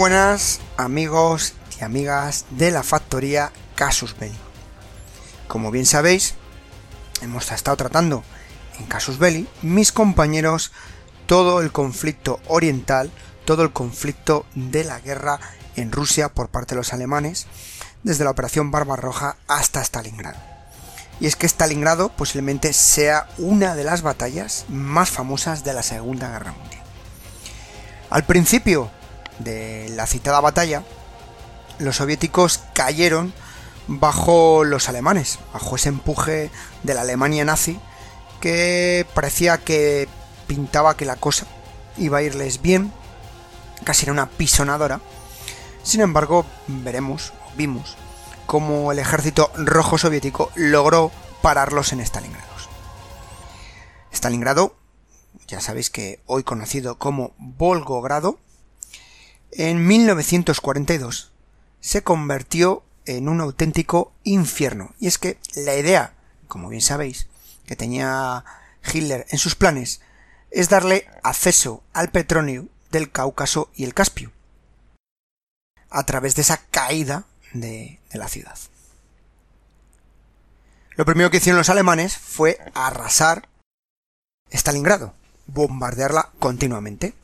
Buenas amigos y amigas de la factoría Casus Belli. Como bien sabéis, hemos estado tratando en Casus Belli mis compañeros todo el conflicto oriental, todo el conflicto de la guerra en Rusia por parte de los alemanes, desde la operación Barbarroja hasta Stalingrado. Y es que Stalingrado posiblemente sea una de las batallas más famosas de la Segunda Guerra Mundial. Al principio de la citada batalla, los soviéticos cayeron bajo los alemanes, bajo ese empuje de la Alemania nazi que parecía que pintaba que la cosa iba a irles bien, casi era una pisonadora. Sin embargo, veremos, vimos, cómo el ejército rojo soviético logró pararlos en Stalingrado. Stalingrado, ya sabéis que hoy conocido como Volgogrado, en 1942 se convirtió en un auténtico infierno. Y es que la idea, como bien sabéis, que tenía Hitler en sus planes, es darle acceso al petróleo del Cáucaso y el Caspio, a través de esa caída de, de la ciudad. Lo primero que hicieron los alemanes fue arrasar Stalingrado, bombardearla continuamente.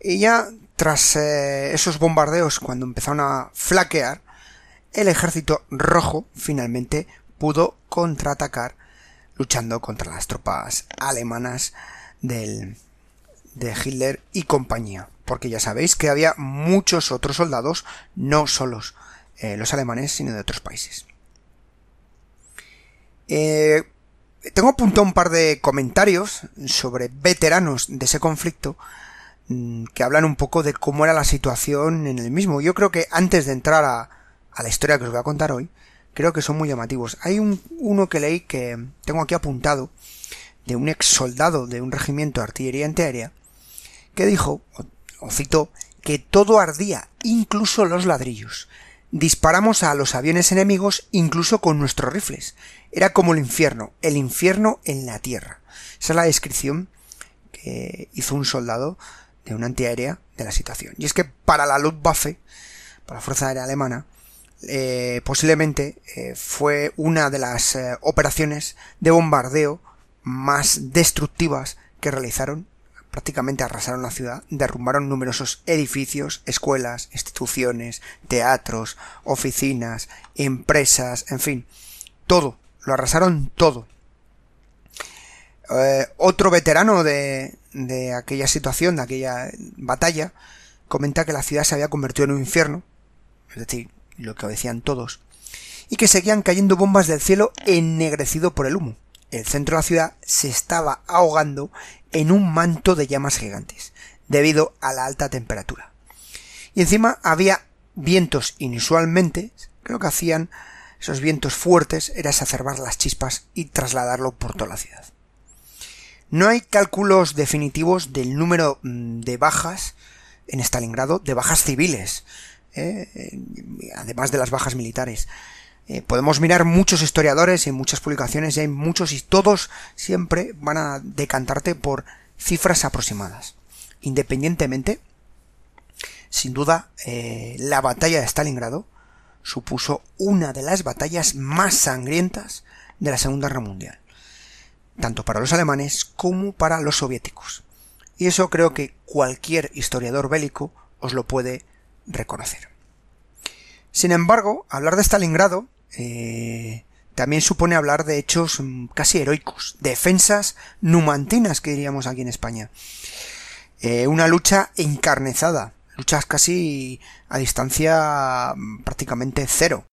Y ya tras eh, esos bombardeos, cuando empezaron a flaquear, el ejército rojo finalmente pudo contraatacar luchando contra las tropas alemanas del, de Hitler y compañía. Porque ya sabéis que había muchos otros soldados, no solos eh, los alemanes, sino de otros países. Eh, tengo apuntado un par de comentarios sobre veteranos de ese conflicto que hablan un poco de cómo era la situación en el mismo. Yo creo que antes de entrar a, la historia que os voy a contar hoy, creo que son muy llamativos. Hay un, uno que leí que tengo aquí apuntado, de un ex soldado de un regimiento de artillería antiaérea, que dijo, o, citó, que todo ardía, incluso los ladrillos. Disparamos a los aviones enemigos incluso con nuestros rifles. Era como el infierno, el infierno en la tierra. Esa es la descripción que hizo un soldado de una antiaérea de la situación. Y es que para la Luftwaffe, para la Fuerza Aérea Alemana, eh, posiblemente eh, fue una de las eh, operaciones de bombardeo más destructivas que realizaron. Prácticamente arrasaron la ciudad, derrumbaron numerosos edificios, escuelas, instituciones, teatros, oficinas, empresas, en fin, todo, lo arrasaron todo. otro veterano de, de aquella situación, de aquella batalla, comenta que la ciudad se había convertido en un infierno, es decir, lo que decían todos, y que seguían cayendo bombas del cielo ennegrecido por el humo. El centro de la ciudad se estaba ahogando en un manto de llamas gigantes, debido a la alta temperatura. Y encima había vientos inusualmente, creo que hacían esos vientos fuertes, era exacerbar las chispas y trasladarlo por toda la ciudad. No hay cálculos definitivos del número mm, de bajas en Stalingrado, de bajas civiles, ¿eh? Eh, además de las bajas militares. Eh, podemos mirar muchos historiadores y muchas publicaciones, y hay muchos y todos siempre van a decantarte por cifras aproximadas. Independientemente, sin duda, la batalla de Stalingrado supuso una de las batallas más sangrientas de la Segunda Guerra Mundial tanto para los alemanes como para los soviéticos. Y eso creo que cualquier historiador bélico os lo puede reconocer. Sin embargo, hablar de Stalingrado eh, también supone hablar de hechos mm, casi heroicos, defensas numantinas que diríamos aquí en España. Eh, una lucha encarnezada, luchas casi a distancia mm, prácticamente cero.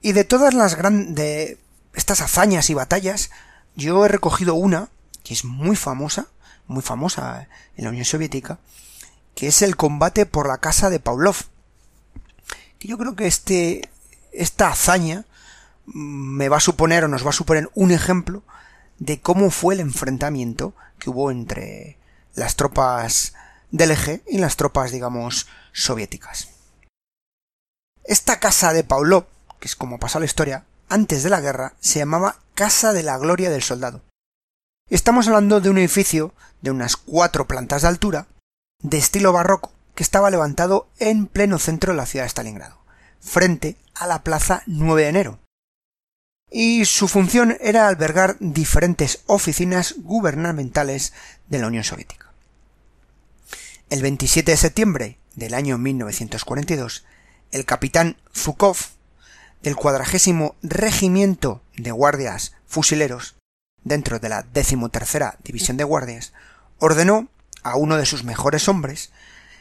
Y de todas las grandes estas hazañas y batallas, yo he recogido una que es muy famosa, muy famosa en la Unión Soviética, que es el combate por la casa de Pavlov. Que yo creo que este, esta hazaña mm, me va a suponer o nos va a suponer un ejemplo de cómo fue el enfrentamiento que hubo entre las tropas del eje y las tropas, digamos, soviéticas. Esta casa de Pavlov, que es como pasó la historia, antes de la guerra se llamaba Casa de la Gloria del Soldado. Estamos hablando de un edificio de unas cuatro plantas de altura, de estilo barroco, que estaba levantado en pleno centro de la ciudad de Stalingrado, frente a la plaza 9 de enero. Y su función era albergar diferentes oficinas gubernamentales de la Unión Soviética. El 27 de septiembre del año 1942, el capitán Zukov, del cuadragésimo regimiento de guardias fusileros, dentro de la decimotercera división de guardias, ordenó a uno de sus mejores hombres,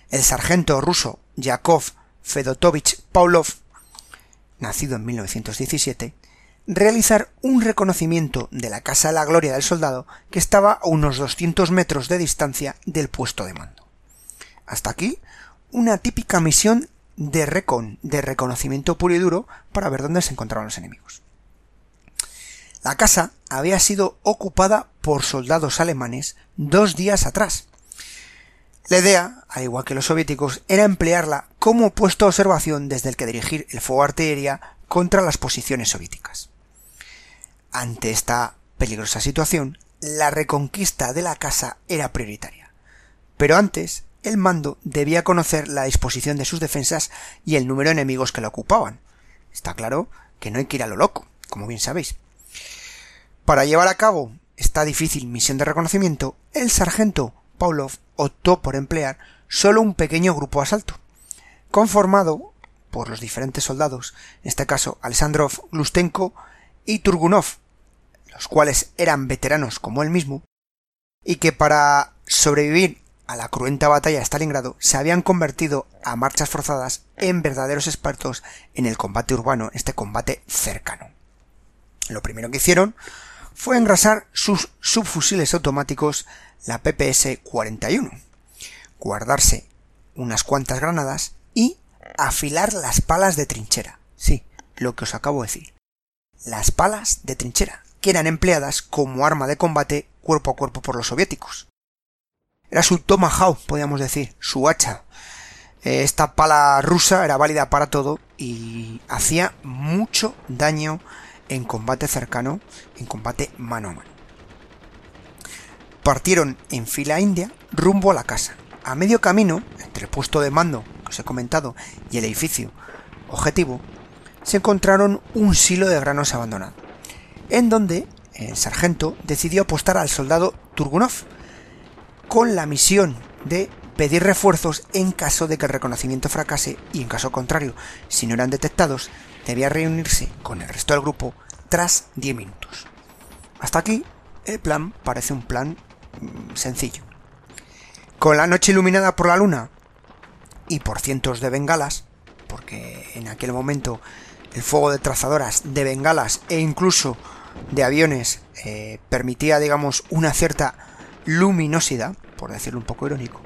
el sargento ruso Yakov Fedotovich Pavlov, nacido en 1917, realizar un reconocimiento de la Casa de la Gloria del Soldado que estaba a unos 200 metros de distancia del puesto de mando. Hasta aquí, una típica misión de recon, de reconocimiento puro y duro para ver dónde se encontraban los enemigos. La casa había sido ocupada por soldados alemanes dos días atrás. La idea, al igual que los soviéticos, era emplearla como puesto de observación desde el que dirigir el fuego artillería contra las posiciones soviéticas. Ante esta peligrosa situación, la reconquista de la casa era prioritaria. Pero antes, el mando debía conocer la disposición de sus defensas y el número de enemigos que la ocupaban. Está claro que no hay que ir a lo loco, como bien sabéis. Para llevar a cabo esta difícil misión de reconocimiento, el sargento Pavlov optó por emplear solo un pequeño grupo de asalto, conformado por los diferentes soldados, en este caso Alexandrov, Lustenko y Turgunov, los cuales eran veteranos como él mismo, y que para sobrevivir a la cruenta batalla de Stalingrado se habían convertido a marchas forzadas en verdaderos expertos en el combate urbano, este combate cercano. Lo primero que hicieron fue engrasar sus subfusiles automáticos, la PPS-41, guardarse unas cuantas granadas y afilar las palas de trinchera. Sí, lo que os acabo de decir. Las palas de trinchera, que eran empleadas como arma de combate cuerpo a cuerpo por los soviéticos. Era su tomahawk, podríamos decir, su hacha. Esta pala rusa era válida para todo y hacía mucho daño en combate cercano, en combate mano a mano. Partieron en fila india rumbo a la casa. A medio camino, entre el puesto de mando que os he comentado y el edificio objetivo, se encontraron un silo de granos abandonado, en donde el sargento decidió apostar al soldado Turgunov con la misión de pedir refuerzos en caso de que el reconocimiento fracase y en caso contrario, si no eran detectados, debía reunirse con el resto del grupo tras 10 minutos. Hasta aquí el plan parece un plan mm, sencillo. Con la noche iluminada por la luna y por cientos de bengalas, porque en aquel momento el fuego de trazadoras de bengalas e incluso de aviones eh, permitía, digamos, una cierta luminosidad, por decirlo un poco irónico,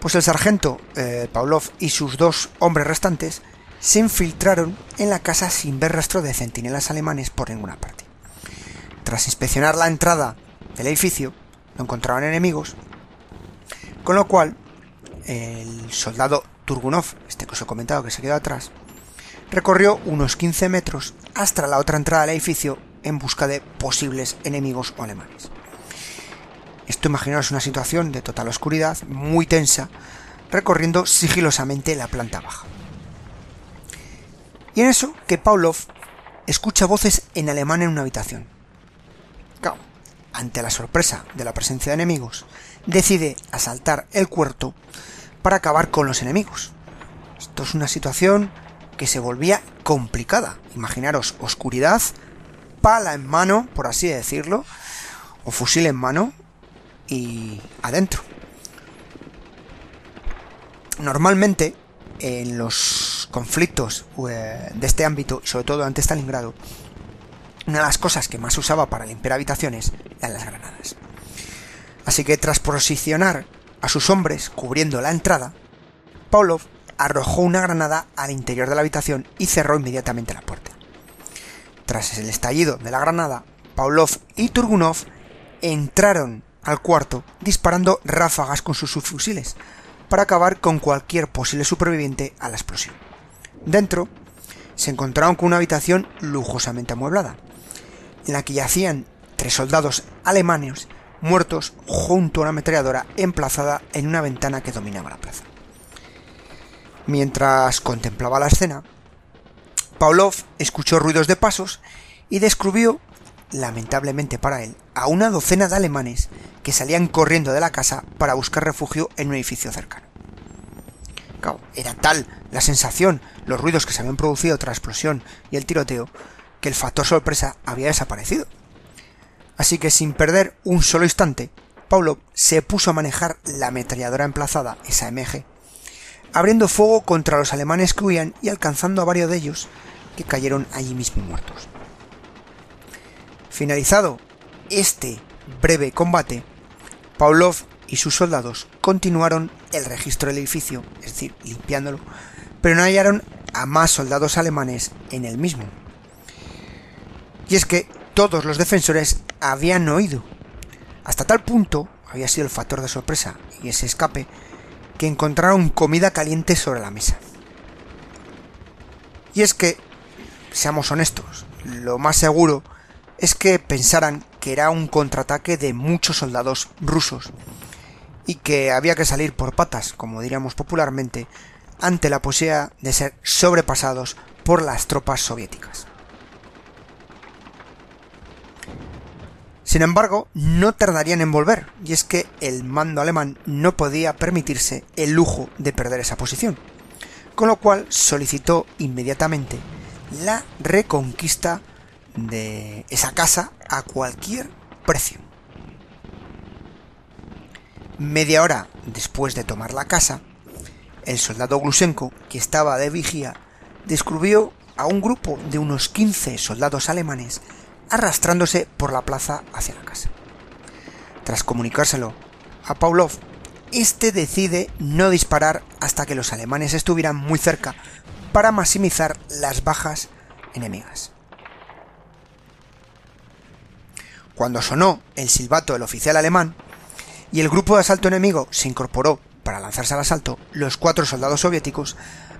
pues el sargento eh, Pavlov y sus dos hombres restantes se infiltraron en la casa sin ver rastro de centinelas alemanes por ninguna parte. Tras inspeccionar la entrada del edificio, no encontraban enemigos, con lo cual el soldado Turgunov, este que os he comentado que se quedó atrás, recorrió unos 15 metros hasta la otra entrada del edificio en busca de posibles enemigos o alemanes. Esto imaginaos una situación de total oscuridad, muy tensa, recorriendo sigilosamente la planta baja. Y en eso que Pavlov escucha voces en alemán en una habitación. ante la sorpresa de la presencia de enemigos, decide asaltar el cuarto para acabar con los enemigos. Esto es una situación que se volvía complicada. Imaginaros oscuridad, pala en mano, por así decirlo, o fusil en mano y adentro. Normalmente en los conflictos eh, de este ámbito, sobre todo ante Stalingrado, una de las cosas que más usaba para limpiar habitaciones eran las granadas. Así que tras posicionar a sus hombres cubriendo la entrada, Pavlov arrojó una granada al interior de la habitación y cerró inmediatamente la puerta. Tras el estallido de la granada, Pavlov y Turgunov entraron al cuarto disparando ráfagas con sus subfusiles para acabar con cualquier posible superviviente a la explosión. Dentro se encontraron con una habitación lujosamente amueblada, en la que yacían tres soldados alemanes muertos junto a una ametralladora emplazada en una ventana que dominaba la plaza. Mientras contemplaba la escena, Pavlov escuchó ruidos de pasos y descubrió, lamentablemente para él, a una docena de alemanes que salían corriendo de la casa para buscar refugio en un edificio cercano. era tal la sensación, los ruidos que se habían producido tras la explosión y el tiroteo, que el factor sorpresa había desaparecido. Así que sin perder un solo instante, Pavlov se puso a manejar la ametralladora emplazada, esa MG, abriendo fuego contra los alemanes que huían y alcanzando a varios de ellos que cayeron allí mismo muertos. Finalizado este breve combate, Pavlov y sus soldados continuaron el registro del edificio, es decir, limpiándolo, pero no hallaron a más soldados alemanes en el mismo. Y es que todos los defensores habían oído. Hasta tal punto había sido el factor de sorpresa y ese escape que encontraron comida caliente sobre la mesa. Y es que, seamos honestos, lo más seguro es que pensaran que era un contraataque de muchos soldados rusos y que había que salir por patas, como diríamos popularmente, ante la posibilidad de ser sobrepasados por las tropas soviéticas. Sin embargo, no tardarían en volver, y es que el mando alemán no podía permitirse el lujo de perder esa posición, con lo cual solicitó inmediatamente la reconquista de esa casa a cualquier precio. Media hora después de tomar la casa, el soldado Glusenko, que estaba de vigía, descubrió a un grupo de unos 15 soldados alemanes arrastrándose por la plaza hacia la casa. Tras comunicárselo a Pavlov, este decide no disparar hasta que los alemanes estuvieran muy cerca para maximizar las bajas enemigas. Cuando sonó el silbato del oficial alemán y el grupo de asalto enemigo se incorporó para lanzarse al asalto, los cuatro soldados soviéticos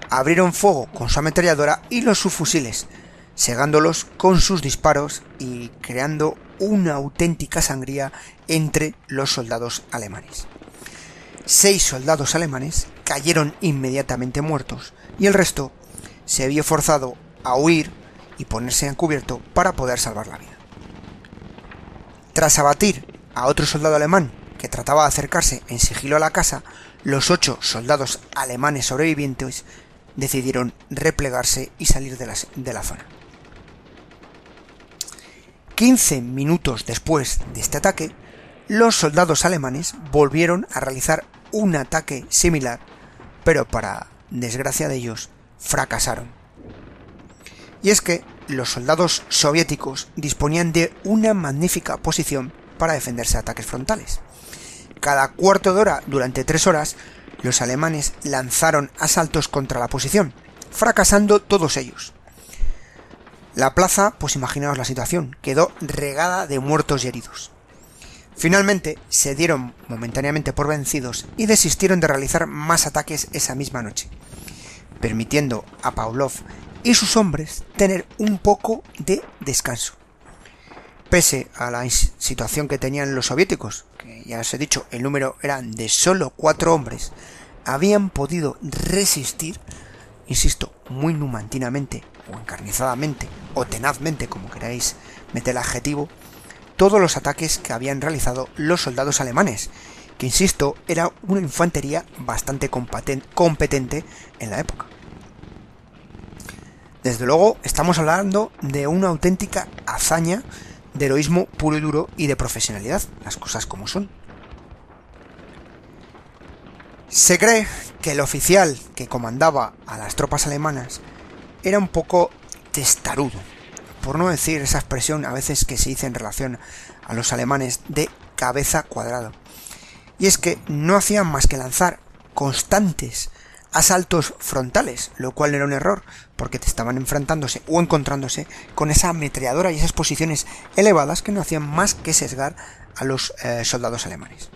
abrieron fuego con su ametralladora y los subfusiles, segándolos con sus disparos y creando una auténtica sangría entre los soldados alemanes. Seis soldados alemanes cayeron inmediatamente muertos y el resto se vio forzado a huir y ponerse en cubierto para poder salvar la vida. Tras abatir a otro soldado alemán que trataba de acercarse en sigilo a la casa, los ocho soldados alemanes sobrevivientes decidieron replegarse y salir de la, de la zona. 15 minutos después de este ataque, los soldados alemanes volvieron a realizar un ataque similar, pero para desgracia de ellos, fracasaron. Y es que los soldados soviéticos disponían de una magnífica posición para defenderse de ataques frontales. Cada cuarto de hora, durante tres horas, los alemanes lanzaron asaltos contra la posición, fracasando todos ellos. La plaza, pues imaginaos la situación, quedó regada de muertos y heridos. Finalmente se dieron momentáneamente por vencidos y desistieron de realizar más ataques esa misma noche, permitiendo a Pavlov y sus hombres tener un poco de descanso. Pese a la situación que tenían los soviéticos, que ya os he dicho, el número eran de solo cuatro hombres, habían podido resistir, insisto, muy numantinamente o encarnizadamente o tenazmente, como queráis meter el adjetivo, todos los ataques que habían realizado los soldados alemanes, que insisto, era una infantería bastante competente en la época. Desde luego, estamos hablando de una auténtica hazaña de heroísmo puro y duro y de profesionalidad, las cosas como son. Se cree que el oficial que comandaba a las tropas alemanas era un poco testarudo, por no decir esa expresión a veces que se dice en relación a los alemanes de cabeza cuadrado. Y es que no hacían más que lanzar constantes asaltos frontales, lo cual era un error, porque te estaban enfrentándose o encontrándose con esa ametralladora y esas posiciones elevadas que no hacían más que sesgar a los eh, soldados alemanes.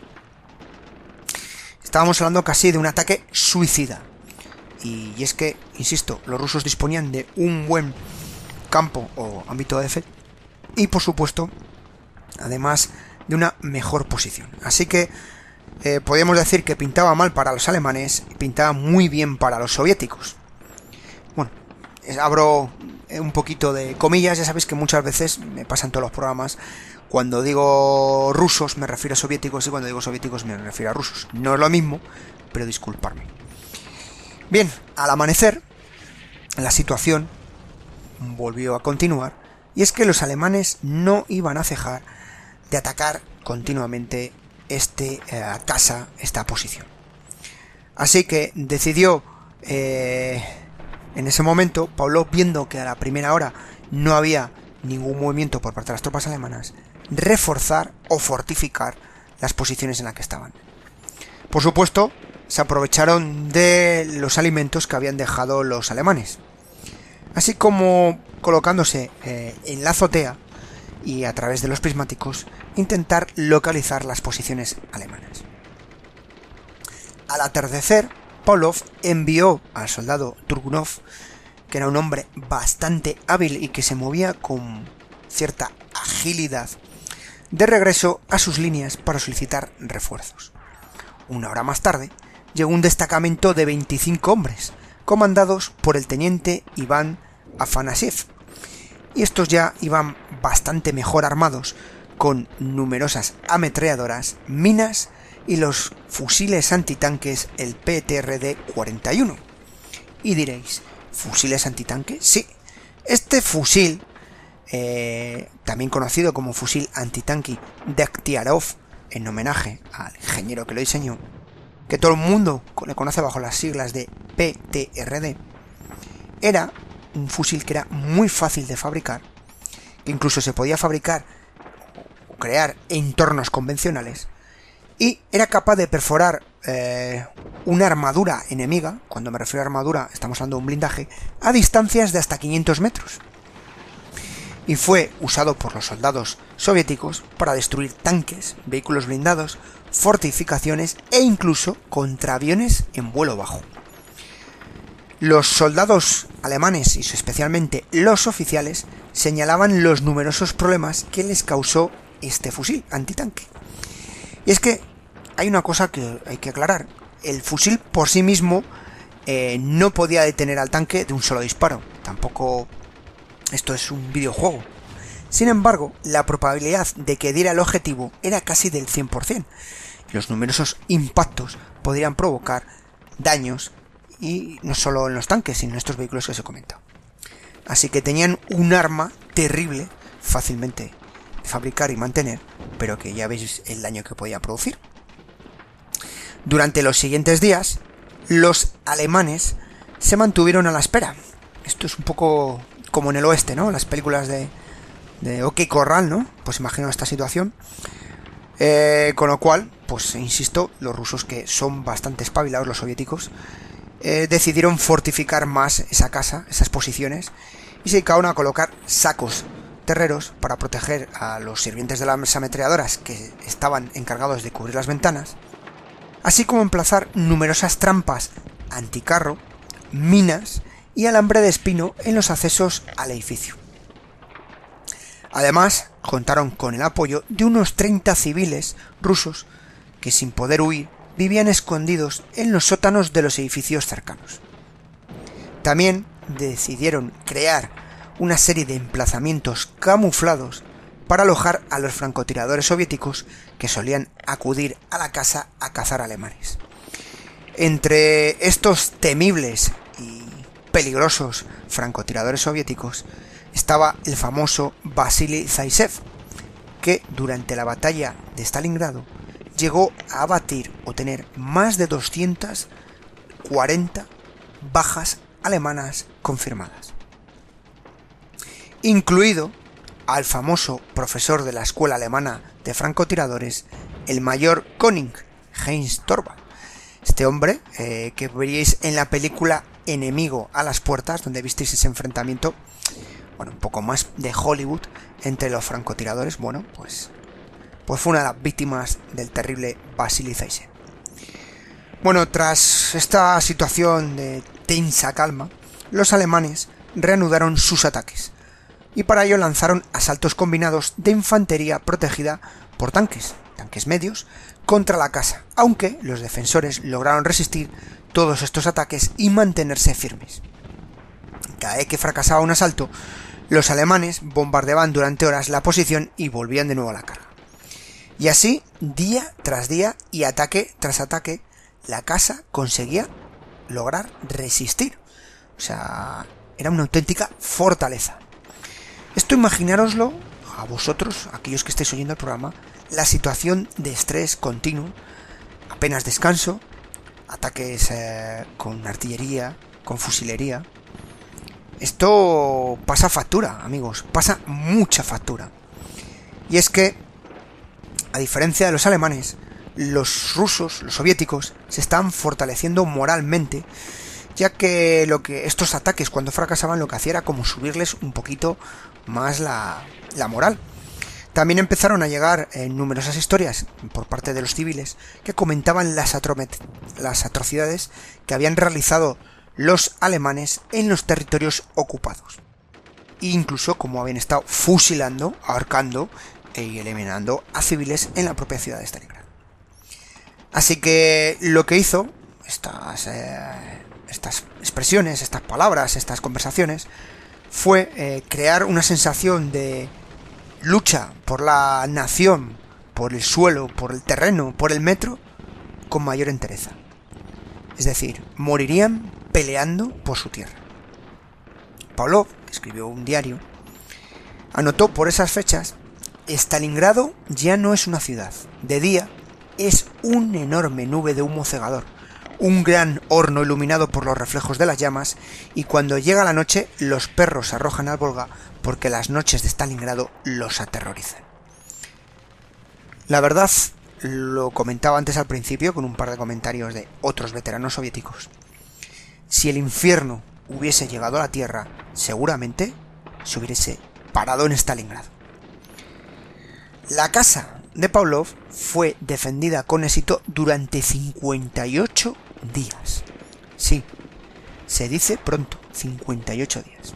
Estábamos hablando casi de un ataque suicida. Y, es que, insisto, los rusos disponían de un buen campo o ámbito de defensa y, por supuesto, además de una mejor posición. Así que eh, podemos decir que pintaba mal para los alemanes y pintaba muy bien para los soviéticos. Abro un poquito de comillas, ya sabéis que muchas veces me pasan todos los programas. Cuando digo rusos me refiero a soviéticos y cuando digo soviéticos me refiero a rusos. No es lo mismo, pero disculparme. Bien, al amanecer, la situación volvió a continuar y es que los alemanes no iban a cejar de atacar continuamente este eh, casa, esta posición. Así que decidió eh, en ese momento, Pablo, viendo que a la primera hora no había ningún movimiento por parte de las tropas alemanas, reforzar o fortificar las posiciones en las que estaban. Por supuesto, se aprovecharon de los alimentos que habían dejado los alemanes, así como colocándose eh, en la azotea y a través de los prismáticos intentar localizar las posiciones alemanas. Al atardecer, Pavlov envió al soldado Turgunov, que era un hombre bastante hábil y que se movía con cierta agilidad, de regreso a sus líneas para solicitar refuerzos. Una hora más tarde, llegó un destacamento de 25 hombres, comandados por el teniente Iván Afanasiev, y estos ya iban bastante mejor armados, con numerosas ametralladoras, minas y los fusiles antitanques el PTRD-41. Y diréis, ¿fusiles antitanques? Sí, este fusil, eh, también conocido como fusil antitanque Dektiarov, en homenaje al ingeniero que lo diseñó, que todo el mundo le conoce bajo las siglas de PTRD, era un fusil que era muy fácil de fabricar, que incluso se podía fabricar o crear entornos convencionales, y era capaz de perforar eh, una armadura enemiga, cuando me refiero a armadura estamos hablando de un blindaje, a distancias de hasta 500 metros. Y fue usado por los soldados soviéticos para destruir tanques, vehículos blindados, fortificaciones e incluso contraaviones en vuelo bajo. Los soldados alemanes y especialmente los oficiales señalaban los numerosos problemas que les causó este fusil antitanque. Y es que hay una cosa que hay que aclarar. El fusil por sí mismo eh, no podía detener al tanque de un solo disparo. Tampoco esto es un videojuego. Sin embargo, la probabilidad de que diera el objetivo era casi del 100%. Los numerosos impactos podrían provocar daños y no solo en los tanques, sino en estos vehículos que se comenta. Así que tenían un arma terrible, fácilmente fabricar y mantener, pero que ya veis el daño que podía producir. Durante los siguientes días, los alemanes se mantuvieron a la espera. Esto es un poco como en el oeste, ¿no? Las películas de, de OK Corral, ¿no? Pues imagino esta situación. Eh, con lo cual, pues insisto, los rusos que son bastante espabilados, los soviéticos, eh, decidieron fortificar más esa casa, esas posiciones, y se dedicaron a colocar sacos terreros para proteger a los sirvientes de las ametralladoras que estaban encargados de cubrir las ventanas, así como emplazar numerosas trampas anticarro, minas y alambre de espino en los accesos al edificio. Además, contaron con el apoyo de unos 30 civiles rusos que sin poder huir vivían escondidos en los sótanos de los edificios cercanos. También decidieron crear una serie de emplazamientos camuflados para alojar a los francotiradores soviéticos que solían acudir a la casa a cazar alemanes. Entre estos temibles y peligrosos francotiradores soviéticos estaba el famoso Vasily Zaisev, que durante la batalla de Stalingrado llegó a abatir o tener más de 240 bajas alemanas confirmadas. Incluido al famoso profesor de la escuela alemana de francotiradores, el mayor Koning, Heinz Torvald. Este hombre, eh, que veríais en la película Enemigo a las puertas, donde visteis ese enfrentamiento, bueno, un poco más de Hollywood entre los francotiradores, bueno, pues, pues fue una de las víctimas del terrible Vasily. Bueno, tras esta situación de tensa calma, los alemanes reanudaron sus ataques y para ello lanzaron asaltos combinados de infantería protegida por tanques, tanques medios, contra la casa, aunque los defensores lograron resistir todos estos ataques y mantenerse firmes. Cada vez que fracasaba un asalto, los alemanes bombardeaban durante horas la posición y volvían de nuevo a la carga. Y así, día tras día y ataque tras ataque, la casa conseguía lograr resistir. O sea, era una auténtica fortaleza. Esto imaginároslo a vosotros, aquellos que estéis oyendo el programa, la situación de estrés continuo, apenas descanso, ataques eh, con artillería, con fusilería. Esto pasa factura, amigos, pasa mucha factura. Y es que, a diferencia de los alemanes, los rusos, los soviéticos, se están fortaleciendo moralmente, ya que lo que estos ataques cuando fracasaban lo que hacía era como subirles un poquito más la, la moral. También empezaron a llegar eh, numerosas historias por parte de los civiles que comentaban las, las atrocidades que habían realizado los alemanes en los territorios ocupados. E incluso como habían estado fusilando, ahorcando y eliminando a civiles en la propia ciudad de Stalingrad. Así que lo que hizo estas, eh, estas expresiones, estas palabras, estas conversaciones, fue eh, crear una sensación de lucha por la nación, por el suelo, por el terreno, por el metro, con mayor entereza. Es decir, morirían peleando por su tierra. Pavlov, que escribió un diario, anotó por esas fechas, Stalingrado ya no es una ciudad. De día es una enorme nube de humo cegador, un gran horno iluminado por los reflejos de las llamas, y cuando llega la noche los perros se arrojan al Volga porque las noches de Stalingrado los aterrorizan. La verdad, lo comentaba antes al principio con un par de comentarios de otros veteranos soviéticos. Si el infierno hubiese llegado a la Tierra, seguramente se hubiese parado en Stalingrado. La casa de Pavlov fue defendida con éxito durante 58 días. Sí, se dice pronto, 58 días.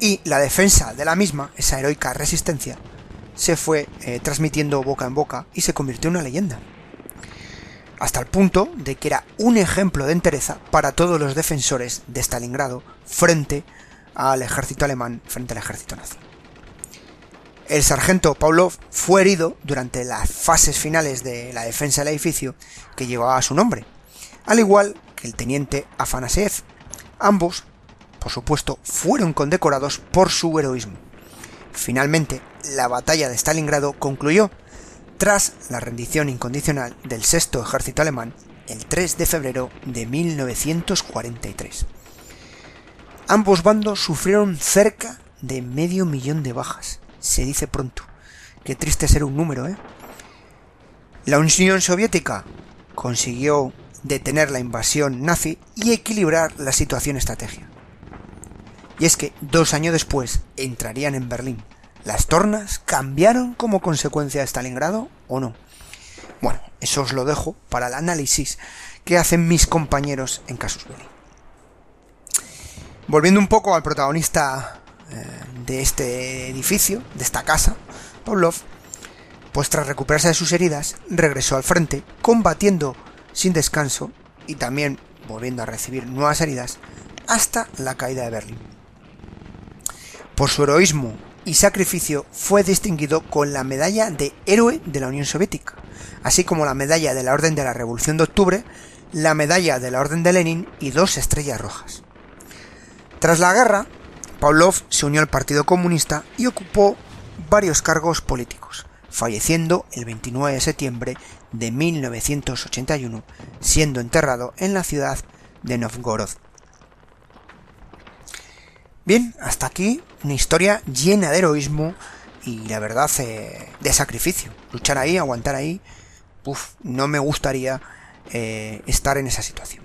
Y la defensa de la misma, esa heroica resistencia, se fue eh, transmitiendo boca en boca y se convirtió en una leyenda. Hasta el punto de que era un ejemplo de entereza para todos los defensores de Stalingrado frente al ejército alemán, frente al ejército nazi. El sargento Pavlov fue herido durante las fases finales de la defensa del edificio que llevaba su nombre, al igual que el teniente Afanasiev. Ambos, por supuesto, fueron condecorados por su heroísmo. Finalmente, la batalla de Stalingrado concluyó tras la rendición incondicional del sexto ejército alemán el 3 de febrero de 1943. Ambos bandos sufrieron cerca de medio millón de bajas, se dice pronto. Qué triste ser un número, ¿eh? La Unión Soviética consiguió detener la invasión nazi y equilibrar la situación estratégica. Y es que dos años después entrarían en Berlín. ¿Las tornas cambiaron como consecuencia de Stalingrado o no? Bueno, eso os lo dejo para el análisis que hacen mis compañeros en Casus Belli. Volviendo un poco al protagonista eh, de este edificio, de esta casa, Pavlov, pues tras recuperarse de sus heridas, regresó al frente, combatiendo sin descanso y también volviendo a recibir nuevas heridas hasta la caída de Berlín. Por su heroísmo y sacrificio fue distinguido con la medalla de héroe de la Unión Soviética, así como la medalla de la Orden de la Revolución de Octubre, la medalla de la Orden de Lenin y dos estrellas rojas. Tras la guerra, Pavlov se unió al Partido Comunista y ocupó varios cargos políticos, falleciendo el 29 de septiembre de 1981, siendo enterrado en la ciudad de Novgorod. Bien, hasta aquí una historia llena de heroísmo y la verdad eh, de sacrificio. Luchar ahí, aguantar ahí uf, no me gustaría eh, estar en esa situación.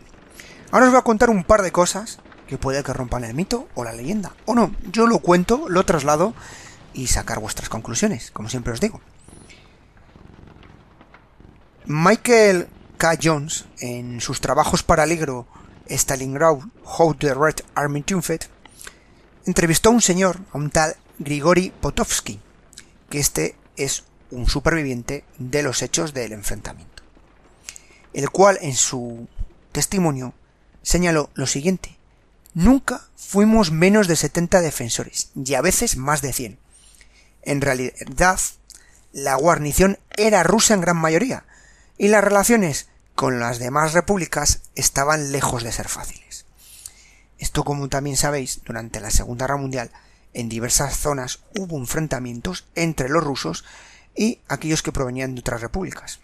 Ahora os voy a contar un par de cosas que puede que rompan el mito o la leyenda. O no, yo lo cuento, lo traslado y sacar vuestras conclusiones, como siempre os digo. Michael K. Jones, en sus trabajos para libro Stalingrad, How the Red Army Triumphed, entrevistó a un señor, a un tal Grigori Potovsky, que este es un superviviente de los hechos del enfrentamiento, el cual en su testimonio señaló lo siguiente, nunca fuimos menos de 70 defensores, y a veces más de 100. En realidad, la guarnición era rusa en gran mayoría, y las relaciones con las demás repúblicas estaban lejos de ser fáciles. Esto, como también sabéis, durante la Segunda Guerra Mundial, en diversas zonas hubo enfrentamientos entre los rusos y aquellos que provenían de otras repúblicas.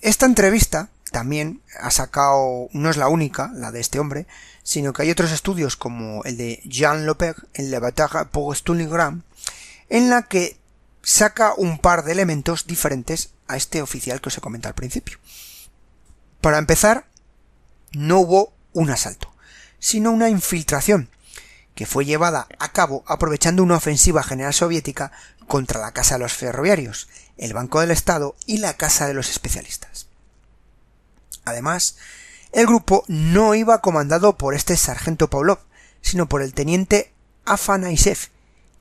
Esta entrevista también ha sacado, no es la única, la de este hombre, sino que hay otros estudios como el de Jean Lopez en La Bataille pour Stalingrad, en la que saca un par de elementos diferentes a este oficial que os he comentado al principio. Para empezar, no hubo un asalto, sino una infiltración, que fue llevada a cabo aprovechando una ofensiva general soviética contra la Casa de los Ferroviarios, el Banco del Estado y la Casa de los Especialistas. Además, el grupo no iba comandado por este sargento Pavlov, sino por el teniente Afanaisev,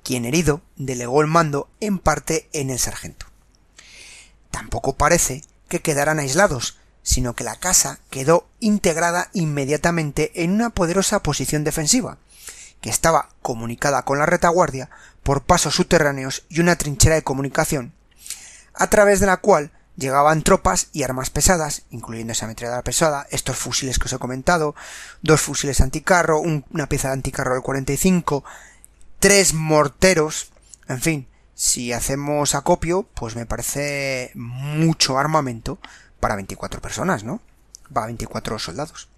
quien herido delegó el mando en parte en el sargento. Tampoco parece que quedaran aislados, sino que la casa quedó integrada inmediatamente en una poderosa posición defensiva, que estaba comunicada con la retaguardia por pasos subterráneos y una trinchera de comunicación, a través de la cual llegaban tropas y armas pesadas, incluyendo esa ametralladora pesada, estos fusiles que os he comentado, dos fusiles anticarro, una pieza de anticarro del 45, tres morteros, en fin, si hacemos acopio, pues me parece mucho armamento para 24 personas, ¿no? Va, 24 soldados.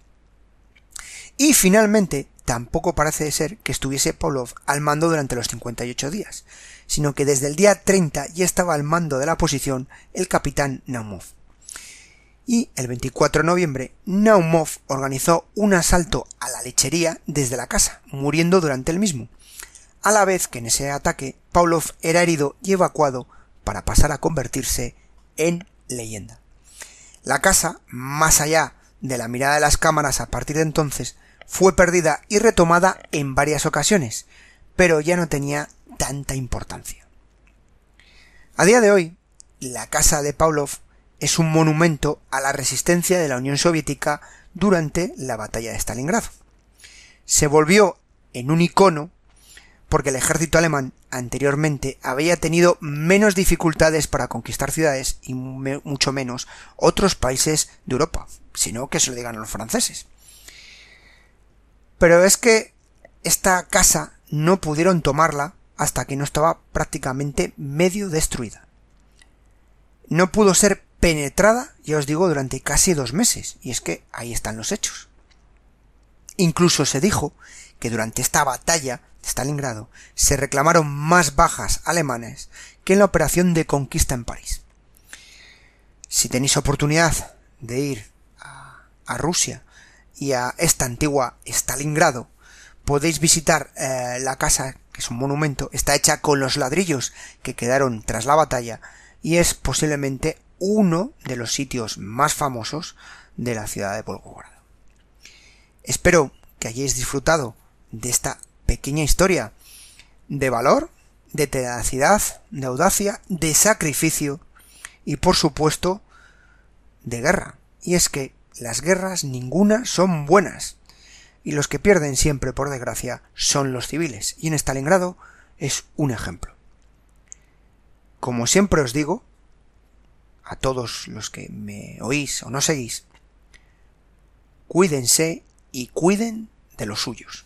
Y finalmente, tampoco parece ser que estuviese Pavlov al mando durante los 58 días, sino que desde el día 30 ya estaba al mando de la posición el capitán Naumov. Y el 24 de noviembre, Naumov organizó un asalto a la lechería desde la casa, muriendo durante el mismo, a la vez que en ese ataque Pavlov era herido y evacuado para pasar a convertirse en leyenda. La casa, más allá de la mirada de las cámaras a partir de entonces, fue perdida y retomada en varias ocasiones, pero ya no tenía tanta importancia. A día de hoy, la casa de Pavlov es un monumento a la resistencia de la Unión Soviética durante la batalla de Stalingrado. Se volvió en un icono porque el ejército alemán anteriormente había tenido menos dificultades para conquistar ciudades y mucho menos otros países de Europa, sino que se lo digan a los franceses. Pero es que esta casa no pudieron tomarla hasta que no estaba prácticamente medio destruida. No pudo ser penetrada, ya os digo, durante casi dos meses, y es que ahí están los hechos. Incluso se dijo que durante esta batalla Stalingrado, se reclamaron más bajas alemanes que en la operación de conquista en París. Si tenéis oportunidad de ir a, Rusia y a esta antigua Stalingrado, podéis visitar eh, la casa, que es un monumento, está hecha con los ladrillos que quedaron tras la batalla y es posiblemente uno de los sitios más famosos de la ciudad de Volgogrado. Espero que hayáis disfrutado de esta pequeña historia de valor, de tenacidad, de audacia, de sacrificio y por supuesto de guerra. Y es que las guerras ninguna son buenas y los que pierden siempre por desgracia son los civiles y en Stalingrado es un ejemplo. Como siempre os digo, a todos los que me oís o no seguís, cuídense y cuiden de los suyos.